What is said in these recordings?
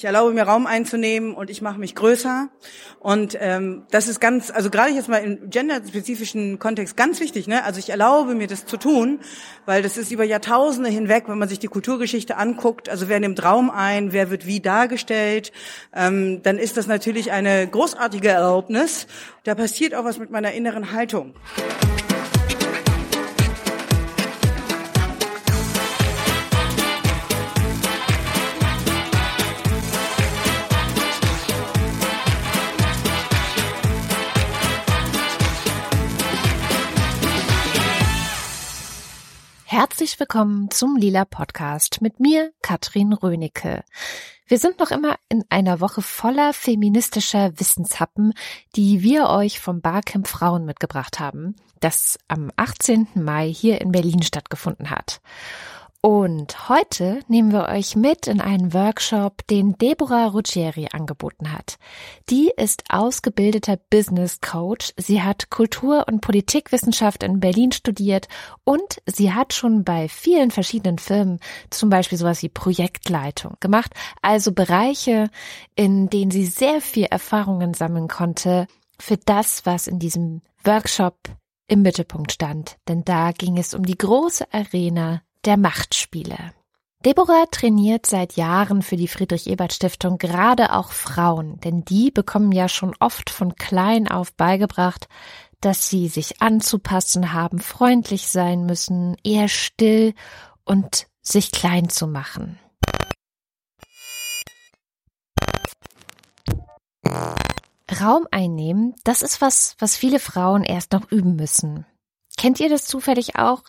ich erlaube mir Raum einzunehmen und ich mache mich größer. Und ähm, das ist ganz, also gerade jetzt mal im genderspezifischen Kontext ganz wichtig. Ne? Also ich erlaube mir das zu tun, weil das ist über Jahrtausende hinweg, wenn man sich die Kulturgeschichte anguckt, also wer nimmt Raum ein, wer wird wie dargestellt, ähm, dann ist das natürlich eine großartige Erlaubnis. Da passiert auch was mit meiner inneren Haltung. Herzlich willkommen zum Lila Podcast mit mir, Katrin Rönecke. Wir sind noch immer in einer Woche voller feministischer Wissenshappen, die wir euch vom Barcamp Frauen mitgebracht haben, das am 18. Mai hier in Berlin stattgefunden hat. Und heute nehmen wir euch mit in einen Workshop, den Deborah Ruggieri angeboten hat. Die ist ausgebildeter Business Coach. Sie hat Kultur- und Politikwissenschaft in Berlin studiert und sie hat schon bei vielen verschiedenen Firmen zum Beispiel sowas wie Projektleitung gemacht. Also Bereiche, in denen sie sehr viel Erfahrungen sammeln konnte für das, was in diesem Workshop im Mittelpunkt stand. Denn da ging es um die große Arena der Machtspiele. Deborah trainiert seit Jahren für die Friedrich-Ebert-Stiftung gerade auch Frauen, denn die bekommen ja schon oft von klein auf beigebracht, dass sie sich anzupassen haben, freundlich sein müssen, eher still und sich klein zu machen. Raum einnehmen, das ist was, was viele Frauen erst noch üben müssen. Kennt ihr das zufällig auch?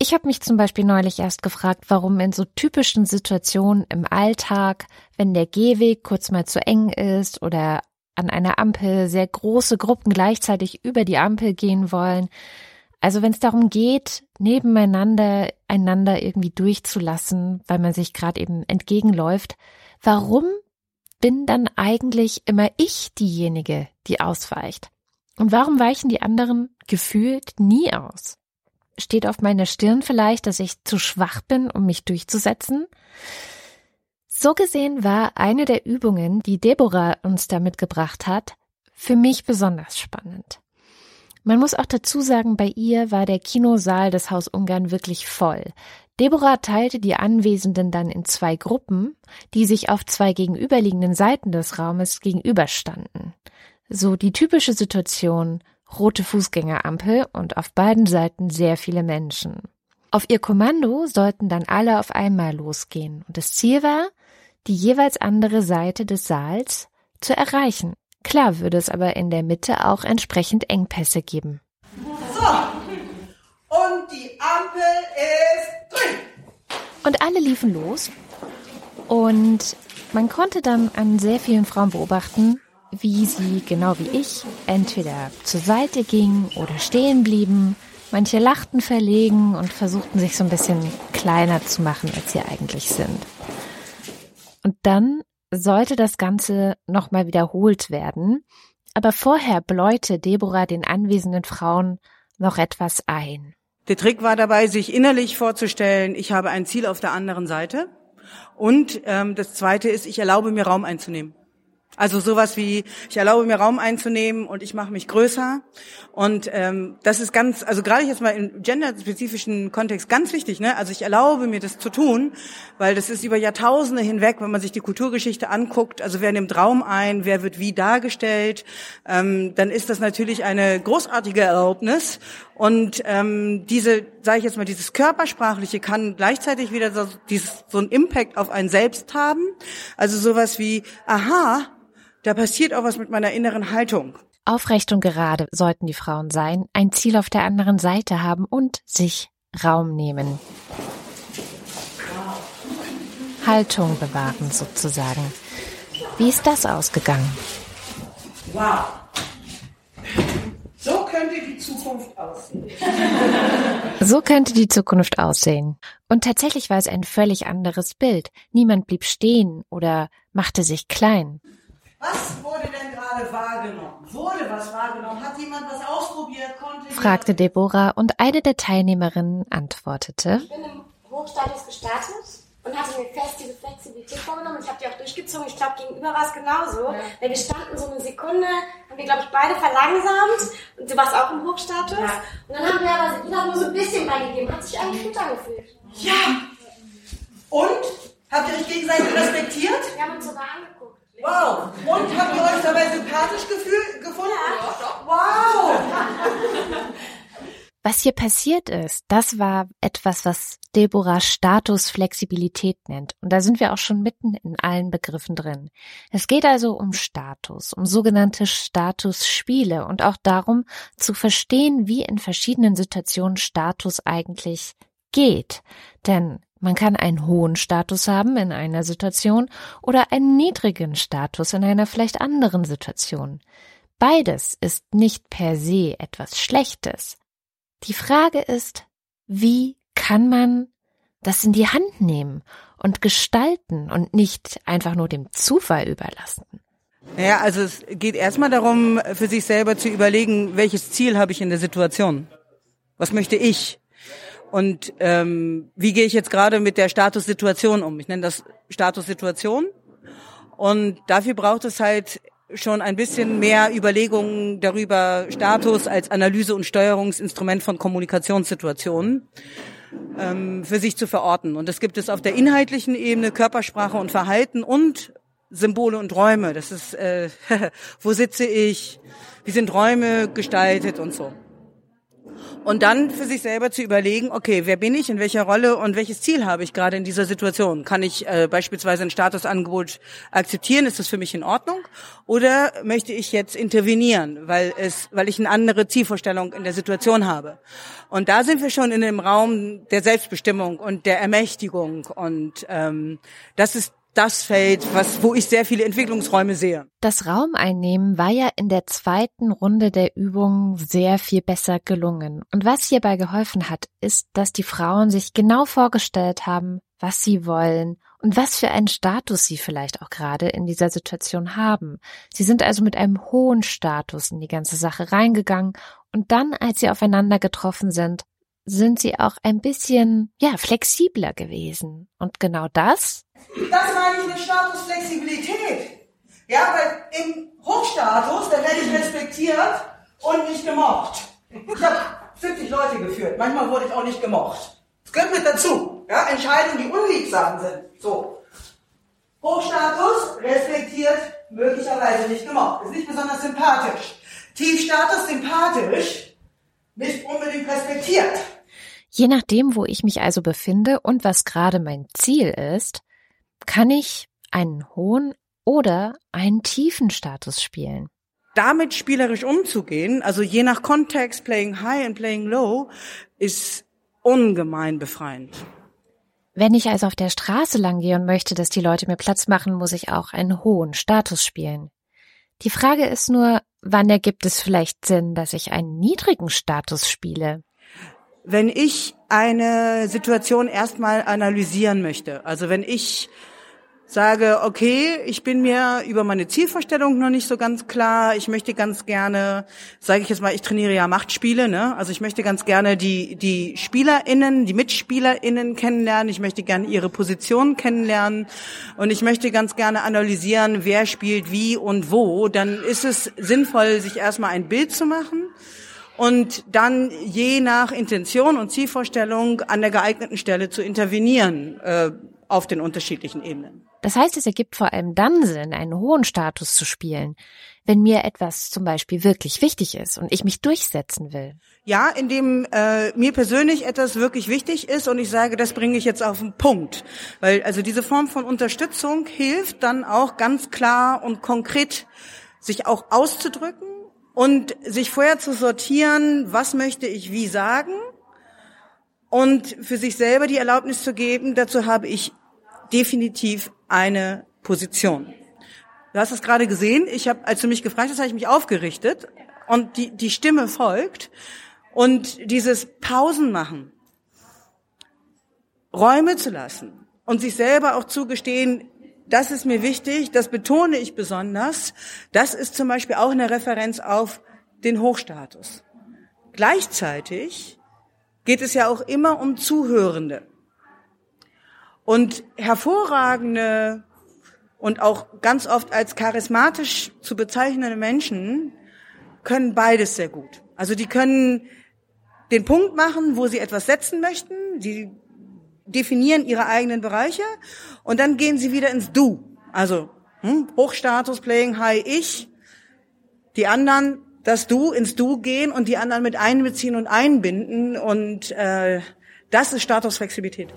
Ich habe mich zum Beispiel neulich erst gefragt, warum in so typischen Situationen im Alltag, wenn der Gehweg kurz mal zu eng ist oder an einer Ampel sehr große Gruppen gleichzeitig über die Ampel gehen wollen, also wenn es darum geht, nebeneinander einander irgendwie durchzulassen, weil man sich gerade eben entgegenläuft, warum bin dann eigentlich immer ich diejenige, die ausweicht? Und warum weichen die anderen gefühlt nie aus? Steht auf meiner Stirn vielleicht, dass ich zu schwach bin, um mich durchzusetzen? So gesehen war eine der Übungen, die Deborah uns da mitgebracht hat, für mich besonders spannend. Man muss auch dazu sagen, bei ihr war der Kinosaal des Haus Ungarn wirklich voll. Deborah teilte die Anwesenden dann in zwei Gruppen, die sich auf zwei gegenüberliegenden Seiten des Raumes gegenüberstanden. So die typische Situation, rote Fußgängerampel und auf beiden Seiten sehr viele Menschen. Auf ihr Kommando sollten dann alle auf einmal losgehen und das Ziel war, die jeweils andere Seite des Saals zu erreichen. Klar würde es aber in der Mitte auch entsprechend Engpässe geben. So, und die Ampel ist drin. Und alle liefen los und man konnte dann an sehr vielen Frauen beobachten, wie sie, genau wie ich, entweder zur Seite gingen oder stehen blieben. Manche lachten verlegen und versuchten sich so ein bisschen kleiner zu machen, als sie eigentlich sind. Und dann sollte das Ganze nochmal wiederholt werden. Aber vorher bläute Deborah den anwesenden Frauen noch etwas ein. Der Trick war dabei, sich innerlich vorzustellen, ich habe ein Ziel auf der anderen Seite. Und ähm, das Zweite ist, ich erlaube mir Raum einzunehmen. Also sowas wie, ich erlaube mir Raum einzunehmen und ich mache mich größer. Und ähm, das ist ganz, also gerade jetzt mal im genderspezifischen Kontext ganz wichtig. Ne? Also ich erlaube mir das zu tun, weil das ist über Jahrtausende hinweg, wenn man sich die Kulturgeschichte anguckt, also wer nimmt Raum ein, wer wird wie dargestellt, ähm, dann ist das natürlich eine großartige Erlaubnis. Und ähm, diese, sage ich jetzt mal, dieses körpersprachliche kann gleichzeitig wieder so, dieses, so ein Impact auf einen selbst haben. Also sowas wie, aha, da passiert auch was mit meiner inneren Haltung. Aufrecht und gerade sollten die Frauen sein, ein Ziel auf der anderen Seite haben und sich Raum nehmen. Haltung bewahren sozusagen. Wie ist das ausgegangen? Wow. So könnte die Zukunft aussehen. So könnte die Zukunft aussehen. Und tatsächlich war es ein völlig anderes Bild. Niemand blieb stehen oder machte sich klein. Was wurde denn gerade wahrgenommen? Wurde was wahrgenommen? Hat jemand was ausprobiert? Konnte fragte Deborah und eine der Teilnehmerinnen antwortete. Ich bin im Hochstatus gestartet und hatte mir fest diese Flexibilität vorgenommen. Ich habe die auch durchgezogen. Ich glaube, gegenüber war es genauso. Ja. Weil wir standen so eine Sekunde, haben wir, glaube ich, beide verlangsamt. Und du warst auch im Hochstatus. Ja. Und dann haben wir aber jeder nur so ein bisschen beigegeben. Hat sich eigentlich gut angefühlt. Ja! Und? Habt ihr euch gegenseitig respektiert? Wir haben uns sogar angeguckt. Wow! Und habt ihr euch dabei sympathisch gefühl, gefunden? Ja, wow! Was hier passiert ist, das war etwas, was Deborah Statusflexibilität nennt. Und da sind wir auch schon mitten in allen Begriffen drin. Es geht also um Status, um sogenannte Statusspiele und auch darum zu verstehen, wie in verschiedenen Situationen Status eigentlich geht. Denn man kann einen hohen Status haben in einer Situation oder einen niedrigen Status in einer vielleicht anderen Situation. Beides ist nicht per se etwas Schlechtes. Die Frage ist, wie kann man das in die Hand nehmen und gestalten und nicht einfach nur dem Zufall überlassen? Ja, also es geht erstmal darum, für sich selber zu überlegen, welches Ziel habe ich in der Situation? Was möchte ich? Und ähm, wie gehe ich jetzt gerade mit der Statussituation um? Ich nenne das Statussituation. Und dafür braucht es halt schon ein bisschen mehr Überlegungen darüber, Status als Analyse- und Steuerungsinstrument von Kommunikationssituationen ähm, für sich zu verorten. Und das gibt es auf der inhaltlichen Ebene, Körpersprache und Verhalten und Symbole und Räume. Das ist, äh, wo sitze ich, wie sind Räume gestaltet und so und dann für sich selber zu überlegen, okay, wer bin ich, in welcher Rolle und welches Ziel habe ich gerade in dieser Situation? Kann ich äh, beispielsweise ein Statusangebot akzeptieren? Ist das für mich in Ordnung? Oder möchte ich jetzt intervenieren, weil es, weil ich eine andere Zielvorstellung in der Situation habe? Und da sind wir schon in dem Raum der Selbstbestimmung und der Ermächtigung und ähm, das ist das Feld, was, wo ich sehr viele Entwicklungsräume sehe. Das Raumeinnehmen war ja in der zweiten Runde der Übung sehr viel besser gelungen. Und was hierbei geholfen hat, ist, dass die Frauen sich genau vorgestellt haben, was sie wollen und was für einen Status sie vielleicht auch gerade in dieser Situation haben. Sie sind also mit einem hohen Status in die ganze Sache reingegangen und dann, als sie aufeinander getroffen sind, sind sie auch ein bisschen, ja, flexibler gewesen. Und genau das? Das meine ich mit Statusflexibilität. Ja, weil im Hochstatus, da werde ich respektiert und nicht gemocht. Ich habe 70 Leute geführt. Manchmal wurde ich auch nicht gemocht. Das gehört mit dazu. Ja, Entscheidungen, die unliebsam sind. So. Hochstatus, respektiert, möglicherweise nicht gemocht. Ist nicht besonders sympathisch. Tiefstatus, sympathisch, nicht unbedingt respektiert. Je nachdem, wo ich mich also befinde und was gerade mein Ziel ist, kann ich einen hohen oder einen tiefen Status spielen. Damit spielerisch umzugehen, also je nach Kontext, playing high and playing low, ist ungemein befreiend. Wenn ich also auf der Straße lang gehe und möchte, dass die Leute mir Platz machen, muss ich auch einen hohen Status spielen. Die Frage ist nur, wann ergibt es vielleicht Sinn, dass ich einen niedrigen Status spiele? wenn ich eine Situation erstmal analysieren möchte, also wenn ich sage, okay, ich bin mir über meine Zielvorstellung noch nicht so ganz klar. Ich möchte ganz gerne, sage ich jetzt mal, ich trainiere ja Machtspiele, ne? Also ich möchte ganz gerne die die SpielerInnen, die MitspielerInnen kennenlernen. Ich möchte gerne ihre Position kennenlernen und ich möchte ganz gerne analysieren, wer spielt wie und wo. Dann ist es sinnvoll, sich erstmal ein Bild zu machen und dann je nach Intention und Zielvorstellung an der geeigneten Stelle zu intervenieren äh, auf den unterschiedlichen Ebenen. Das heißt, es ergibt vor allem dann Sinn, einen hohen Status zu spielen, wenn mir etwas zum Beispiel wirklich wichtig ist und ich mich durchsetzen will. Ja, indem äh, mir persönlich etwas wirklich wichtig ist und ich sage, das bringe ich jetzt auf den Punkt. Weil also diese Form von Unterstützung hilft dann auch ganz klar und konkret sich auch auszudrücken und sich vorher zu sortieren, was möchte ich wie sagen und für sich selber die Erlaubnis zu geben, dazu habe ich definitiv eine Position. Du hast es gerade gesehen, ich habe, als du mich gefragt hast, habe ich mich aufgerichtet und die, die Stimme folgt und dieses Pausen machen, Räume zu lassen und sich selber auch zugestehen, das ist mir wichtig, das betone ich besonders. Das ist zum Beispiel auch eine Referenz auf den Hochstatus. Gleichzeitig geht es ja auch immer um Zuhörende. Und hervorragende und auch ganz oft als charismatisch zu bezeichnende Menschen können beides sehr gut. Also die können den Punkt machen, wo sie etwas setzen möchten. Sie definieren ihre eigenen Bereiche und dann gehen sie wieder ins Du. Also hm, Hochstatus, Playing High, ich. Die anderen, das Du ins Du gehen und die anderen mit einbeziehen und einbinden und äh, das ist Statusflexibilität.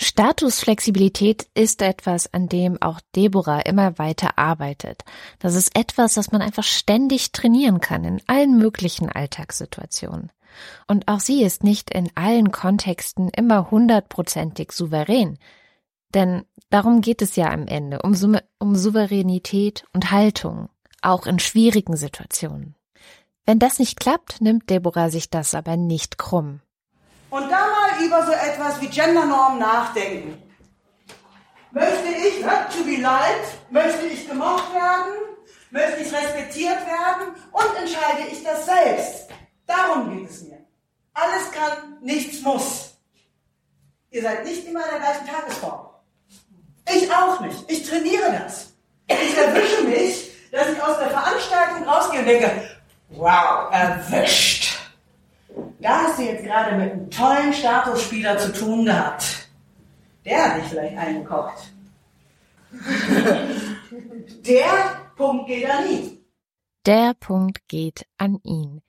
Statusflexibilität ist etwas, an dem auch Deborah immer weiter arbeitet. Das ist etwas, das man einfach ständig trainieren kann in allen möglichen Alltagssituationen. Und auch sie ist nicht in allen Kontexten immer hundertprozentig souverän. Denn darum geht es ja am Ende, um, Sou um Souveränität und Haltung, auch in schwierigen Situationen. Wenn das nicht klappt, nimmt Deborah sich das aber nicht krumm. Und da mal über so etwas wie Gendernorm nachdenken. Möchte ich, ne, to be liked, möchte ich gemocht werden, möchte ich respektiert werden und entscheide ich das selbst. Darum geht es mir. Alles kann, nichts muss. Ihr seid nicht immer in der gleichen Tagesform. Ich auch nicht. Ich trainiere das. Ich erwische mich, dass ich aus der Veranstaltung rausgehe und denke, wow, erwischt. Da hast du jetzt gerade mit einem tollen Statusspieler zu tun gehabt. Der hat dich vielleicht eingekocht. Der Punkt geht an ihn. Der Punkt geht an ihn.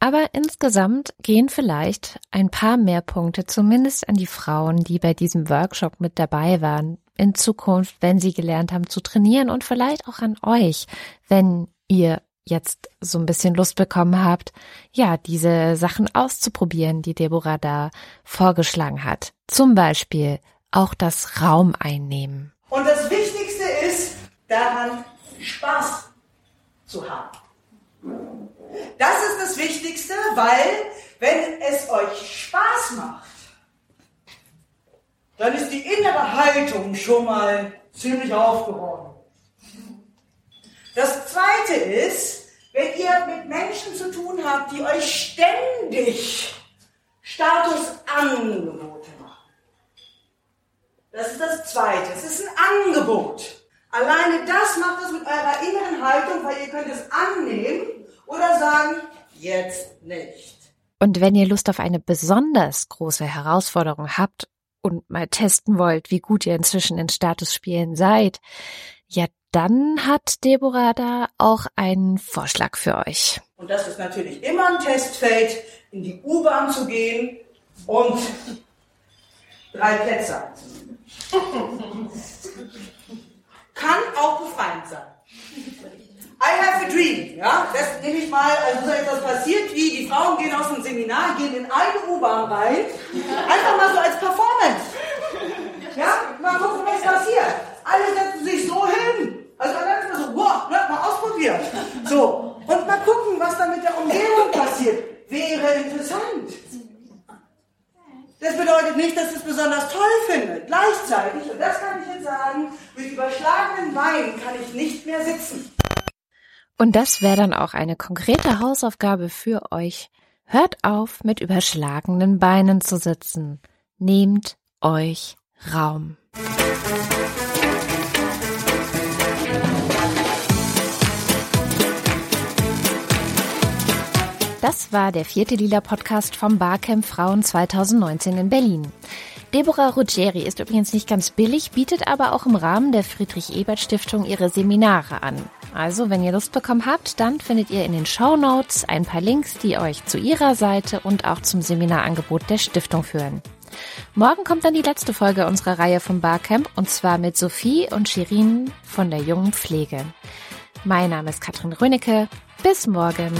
Aber insgesamt gehen vielleicht ein paar mehr Punkte zumindest an die Frauen, die bei diesem Workshop mit dabei waren, in Zukunft, wenn sie gelernt haben zu trainieren und vielleicht auch an euch, wenn ihr jetzt so ein bisschen Lust bekommen habt, ja, diese Sachen auszuprobieren, die Deborah da vorgeschlagen hat. Zum Beispiel auch das Raum einnehmen. Und das Wichtigste ist, daran Spaß zu haben. Das ist das Wichtigste, weil wenn es euch Spaß macht, dann ist die innere Haltung schon mal ziemlich aufgeräumt. Das zweite ist, wenn ihr mit Menschen zu tun habt, die euch ständig Statusangebote machen. Das ist das zweite. Es ist ein Angebot. Alleine das macht es mit eurer inneren Haltung, weil ihr könnt es annehmen oder sagen, jetzt nicht. Und wenn ihr Lust auf eine besonders große Herausforderung habt und mal testen wollt, wie gut ihr inzwischen in Statusspielen seid, ja, dann hat Deborah da auch einen Vorschlag für euch. Und das ist natürlich immer ein Testfeld, in die U-Bahn zu gehen und drei Plätze. Kann auch befreiend sein. I have a dream. Ja, das nehme ich mal, also so etwas passiert wie, die Frauen gehen aus dem Seminar, gehen in eine U-Bahn rein, einfach mal so als Performance. Ja, mal gucken, was passiert. Alle setzen sich so hin, also dann ist man so, wow, ne, mal ausprobieren. So, und mal gucken, was da mit der Umgebung passiert. Wäre interessant. Das bedeutet nicht, dass es besonders toll finde. Gleichzeitig, und das kann ich jetzt sagen, mit überschlagenen Beinen kann ich nicht mehr sitzen. Und das wäre dann auch eine konkrete Hausaufgabe für euch. Hört auf, mit überschlagenen Beinen zu sitzen. Nehmt euch Raum. Das war der vierte Lila Podcast vom Barcamp Frauen 2019 in Berlin. Deborah Ruggieri ist übrigens nicht ganz billig, bietet aber auch im Rahmen der Friedrich-Ebert-Stiftung ihre Seminare an. Also, wenn ihr Lust bekommen habt, dann findet ihr in den Show Notes ein paar Links, die euch zu ihrer Seite und auch zum Seminarangebot der Stiftung führen. Morgen kommt dann die letzte Folge unserer Reihe vom Barcamp und zwar mit Sophie und Shirin von der jungen Pflege. Mein Name ist Katrin Rönecke. Bis morgen.